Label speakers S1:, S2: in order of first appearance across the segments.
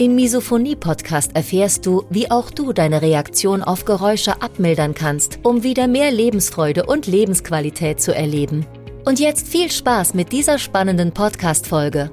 S1: Im Misophonie-Podcast erfährst du, wie auch du deine Reaktion auf Geräusche abmildern kannst, um wieder mehr Lebensfreude und Lebensqualität zu erleben. Und jetzt viel Spaß mit dieser spannenden Podcast-Folge.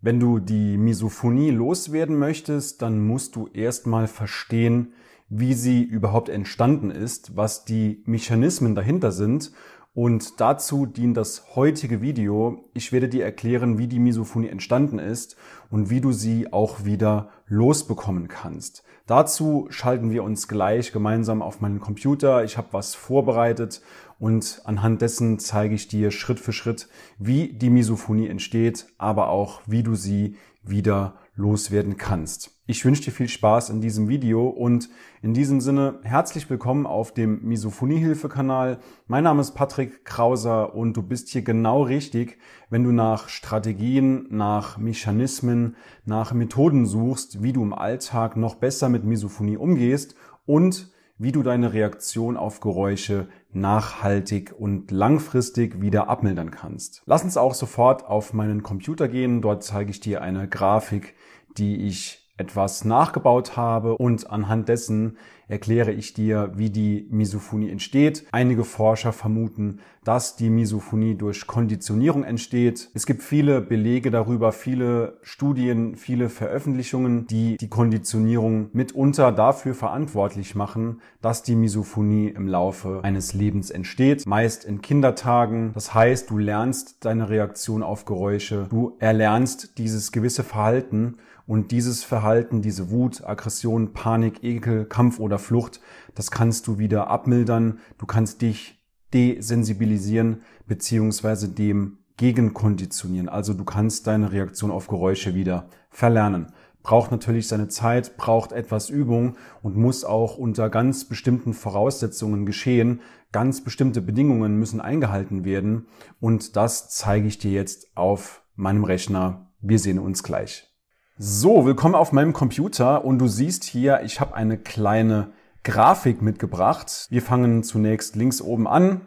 S2: Wenn du die Misophonie loswerden möchtest, dann musst du erstmal verstehen, wie sie überhaupt entstanden ist, was die Mechanismen dahinter sind. Und dazu dient das heutige Video. Ich werde dir erklären, wie die Misophonie entstanden ist und wie du sie auch wieder losbekommen kannst. Dazu schalten wir uns gleich gemeinsam auf meinen Computer. Ich habe was vorbereitet und anhand dessen zeige ich dir Schritt für Schritt, wie die Misophonie entsteht, aber auch wie du sie wieder loswerden kannst. Ich wünsche dir viel Spaß in diesem Video und in diesem Sinne herzlich willkommen auf dem Misophonie-Hilfe-Kanal. Mein Name ist Patrick Krauser und du bist hier genau richtig, wenn du nach Strategien, nach Mechanismen, nach Methoden suchst, wie du im Alltag noch besser mit Misophonie umgehst und wie du deine Reaktion auf Geräusche nachhaltig und langfristig wieder abmildern kannst. Lass uns auch sofort auf meinen Computer gehen. Dort zeige ich dir eine Grafik, die ich etwas nachgebaut habe und anhand dessen erkläre ich dir, wie die Misophonie entsteht. Einige Forscher vermuten, dass die Misophonie durch Konditionierung entsteht. Es gibt viele Belege darüber, viele Studien, viele Veröffentlichungen, die die Konditionierung mitunter dafür verantwortlich machen, dass die Misophonie im Laufe eines Lebens entsteht, meist in Kindertagen. Das heißt, du lernst deine Reaktion auf Geräusche, du erlernst dieses gewisse Verhalten und dieses Verhalten, diese Wut, Aggression, Panik, Ekel, Kampf oder Flucht, das kannst du wieder abmildern. Du kannst dich desensibilisieren beziehungsweise dem gegenkonditionieren. Also du kannst deine Reaktion auf Geräusche wieder verlernen. Braucht natürlich seine Zeit, braucht etwas Übung und muss auch unter ganz bestimmten Voraussetzungen geschehen. Ganz bestimmte Bedingungen müssen eingehalten werden und das zeige ich dir jetzt auf meinem Rechner. Wir sehen uns gleich. So, willkommen auf meinem Computer und du siehst hier, ich habe eine kleine Grafik mitgebracht. Wir fangen zunächst links oben an,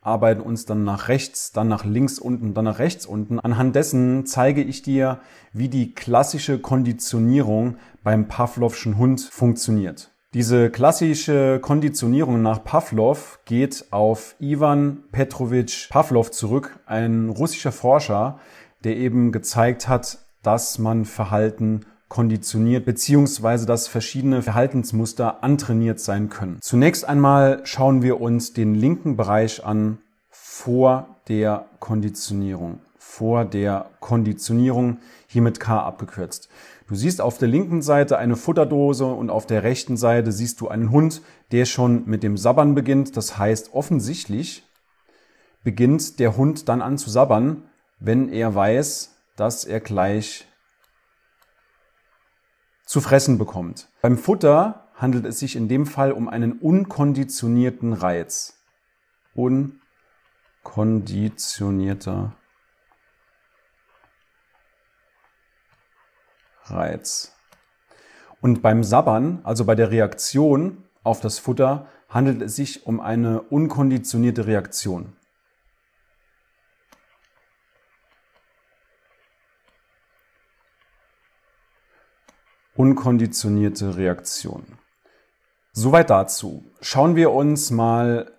S2: arbeiten uns dann nach rechts, dann nach links unten, dann nach rechts unten. Anhand dessen zeige ich dir, wie die klassische Konditionierung beim Pavlovschen Hund funktioniert. Diese klassische Konditionierung nach Pavlov geht auf Ivan Petrovich Pavlov zurück, ein russischer Forscher, der eben gezeigt hat, dass man Verhalten konditioniert beziehungsweise dass verschiedene Verhaltensmuster antrainiert sein können. Zunächst einmal schauen wir uns den linken Bereich an vor der Konditionierung. Vor der Konditionierung, hier mit K abgekürzt. Du siehst auf der linken Seite eine Futterdose und auf der rechten Seite siehst du einen Hund, der schon mit dem Sabbern beginnt. Das heißt, offensichtlich beginnt der Hund dann an zu sabbern, wenn er weiß, dass er gleich zu fressen bekommt. Beim Futter handelt es sich in dem Fall um einen unkonditionierten Reiz. Unkonditionierter Reiz. Und beim Sabbern, also bei der Reaktion auf das Futter, handelt es sich um eine unkonditionierte Reaktion. Unkonditionierte Reaktion. Soweit dazu. Schauen wir uns mal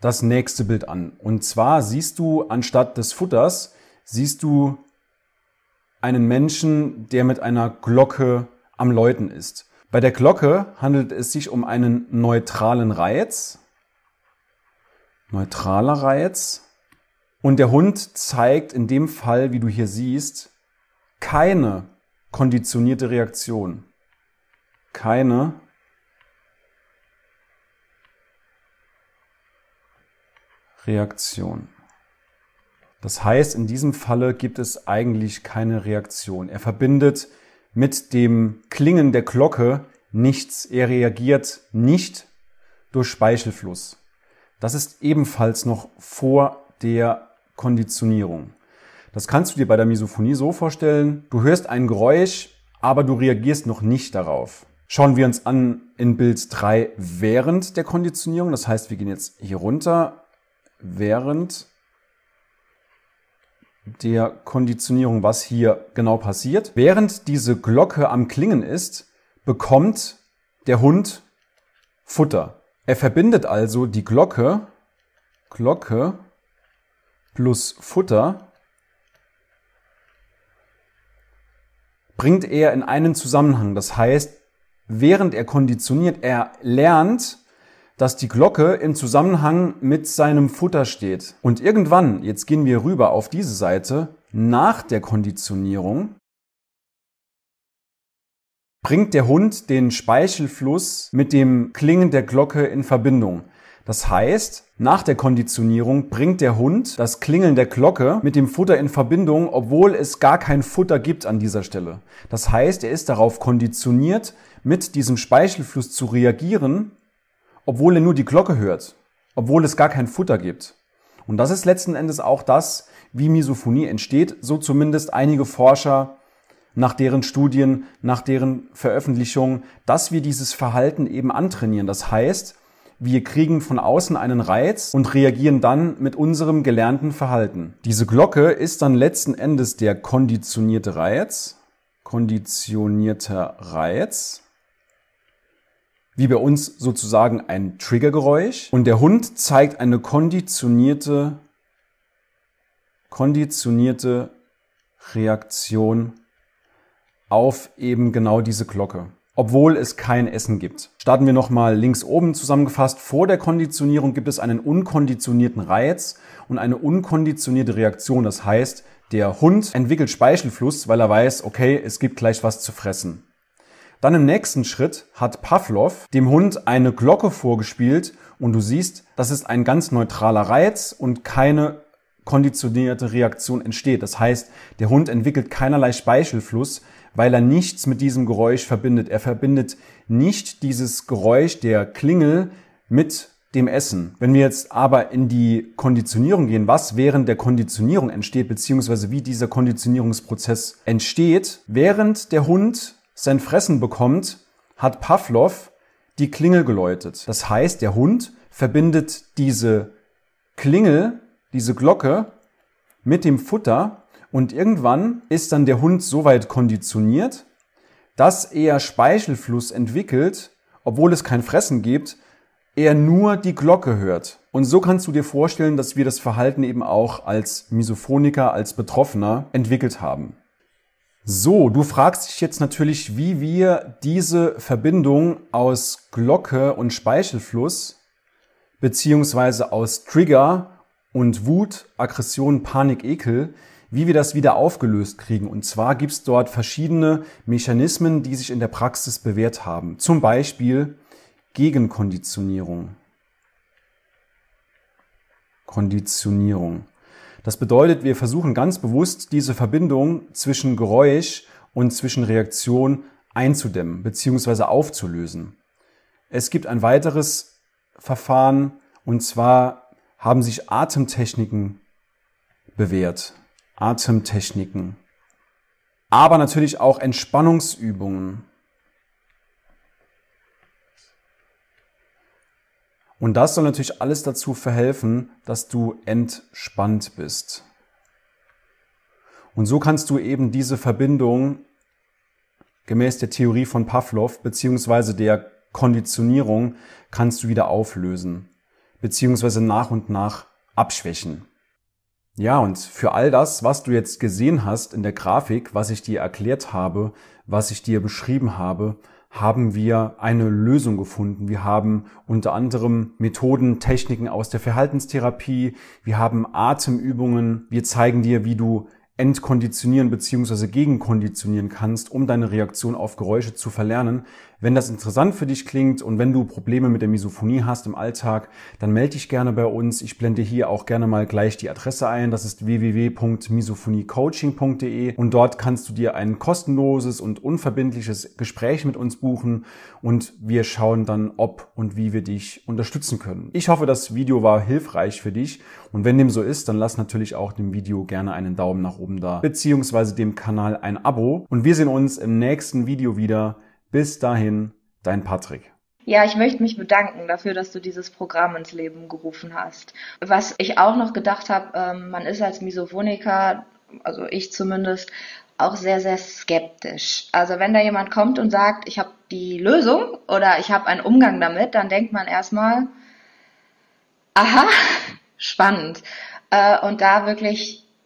S2: das nächste Bild an. Und zwar siehst du anstatt des Futters, siehst du einen Menschen, der mit einer Glocke am Läuten ist. Bei der Glocke handelt es sich um einen neutralen Reiz. Neutraler Reiz. Und der Hund zeigt in dem Fall, wie du hier siehst, keine konditionierte Reaktion. Keine Reaktion. Das heißt, in diesem Falle gibt es eigentlich keine Reaktion. Er verbindet mit dem Klingen der Glocke nichts. Er reagiert nicht durch Speichelfluss. Das ist ebenfalls noch vor der Konditionierung. Das kannst du dir bei der Misophonie so vorstellen. Du hörst ein Geräusch, aber du reagierst noch nicht darauf. Schauen wir uns an in Bild 3 während der Konditionierung. Das heißt, wir gehen jetzt hier runter während der Konditionierung, was hier genau passiert. Während diese Glocke am Klingen ist, bekommt der Hund Futter. Er verbindet also die Glocke, Glocke plus Futter, bringt er in einen Zusammenhang. Das heißt, während er konditioniert, er lernt, dass die Glocke im Zusammenhang mit seinem Futter steht. Und irgendwann, jetzt gehen wir rüber auf diese Seite, nach der Konditionierung, bringt der Hund den Speichelfluss mit dem Klingen der Glocke in Verbindung. Das heißt, nach der Konditionierung bringt der Hund das Klingeln der Glocke mit dem Futter in Verbindung, obwohl es gar kein Futter gibt an dieser Stelle. Das heißt, er ist darauf konditioniert, mit diesem Speichelfluss zu reagieren, obwohl er nur die Glocke hört, obwohl es gar kein Futter gibt. Und das ist letzten Endes auch das, wie Misophonie entsteht, so zumindest einige Forscher nach deren Studien, nach deren Veröffentlichungen, dass wir dieses Verhalten eben antrainieren. Das heißt, wir kriegen von außen einen Reiz und reagieren dann mit unserem gelernten Verhalten. Diese Glocke ist dann letzten Endes der konditionierte Reiz. Konditionierter Reiz wie bei uns sozusagen ein Triggergeräusch und der Hund zeigt eine konditionierte, konditionierte Reaktion auf eben genau diese Glocke. Obwohl es kein Essen gibt. Starten wir nochmal links oben zusammengefasst. Vor der Konditionierung gibt es einen unkonditionierten Reiz und eine unkonditionierte Reaktion. Das heißt, der Hund entwickelt Speichelfluss, weil er weiß, okay, es gibt gleich was zu fressen. Dann im nächsten Schritt hat Pavlov dem Hund eine Glocke vorgespielt und du siehst, das ist ein ganz neutraler Reiz und keine konditionierte Reaktion entsteht. Das heißt, der Hund entwickelt keinerlei Speichelfluss, weil er nichts mit diesem Geräusch verbindet. Er verbindet nicht dieses Geräusch der Klingel mit dem Essen. Wenn wir jetzt aber in die Konditionierung gehen, was während der Konditionierung entsteht, beziehungsweise wie dieser Konditionierungsprozess entsteht, während der Hund sein Fressen bekommt, hat Pavlov die Klingel geläutet. Das heißt, der Hund verbindet diese Klingel, diese Glocke mit dem Futter und irgendwann ist dann der Hund so weit konditioniert, dass er Speichelfluss entwickelt, obwohl es kein Fressen gibt, er nur die Glocke hört. Und so kannst du dir vorstellen, dass wir das Verhalten eben auch als Misophoniker, als Betroffener entwickelt haben. So, du fragst dich jetzt natürlich, wie wir diese Verbindung aus Glocke und Speichelfluss beziehungsweise aus Trigger und Wut, Aggression, Panik, Ekel, wie wir das wieder aufgelöst kriegen. Und zwar gibt es dort verschiedene Mechanismen, die sich in der Praxis bewährt haben. Zum Beispiel Gegenkonditionierung. Konditionierung. Das bedeutet, wir versuchen ganz bewusst diese Verbindung zwischen Geräusch und zwischen Reaktion einzudämmen bzw. aufzulösen. Es gibt ein weiteres Verfahren und zwar haben sich Atemtechniken bewährt. Atemtechniken. Aber natürlich auch Entspannungsübungen. Und das soll natürlich alles dazu verhelfen, dass du entspannt bist. Und so kannst du eben diese Verbindung gemäß der Theorie von Pavlov beziehungsweise der Konditionierung kannst du wieder auflösen beziehungsweise nach und nach abschwächen. Ja, und für all das, was du jetzt gesehen hast in der Grafik, was ich dir erklärt habe, was ich dir beschrieben habe, haben wir eine Lösung gefunden. Wir haben unter anderem Methoden, Techniken aus der Verhaltenstherapie. Wir haben Atemübungen. Wir zeigen dir, wie du entkonditionieren bzw. gegenkonditionieren kannst, um deine Reaktion auf Geräusche zu verlernen. Wenn das interessant für dich klingt und wenn du Probleme mit der Misophonie hast im Alltag, dann melde dich gerne bei uns. Ich blende hier auch gerne mal gleich die Adresse ein. Das ist www.misophoniecoaching.de und dort kannst du dir ein kostenloses und unverbindliches Gespräch mit uns buchen und wir schauen dann, ob und wie wir dich unterstützen können. Ich hoffe, das Video war hilfreich für dich und wenn dem so ist, dann lass natürlich auch dem Video gerne einen Daumen nach oben da, beziehungsweise dem Kanal ein Abo und wir sehen uns im nächsten Video wieder. Bis dahin, dein Patrick.
S3: Ja, ich möchte mich bedanken dafür, dass du dieses Programm ins Leben gerufen hast. Was ich auch noch gedacht habe, ähm, man ist als Misophoniker, also ich zumindest, auch sehr, sehr skeptisch. Also wenn da jemand kommt und sagt, ich habe die Lösung oder ich habe einen Umgang damit, dann denkt man erstmal, aha, spannend. Äh, und da wirklich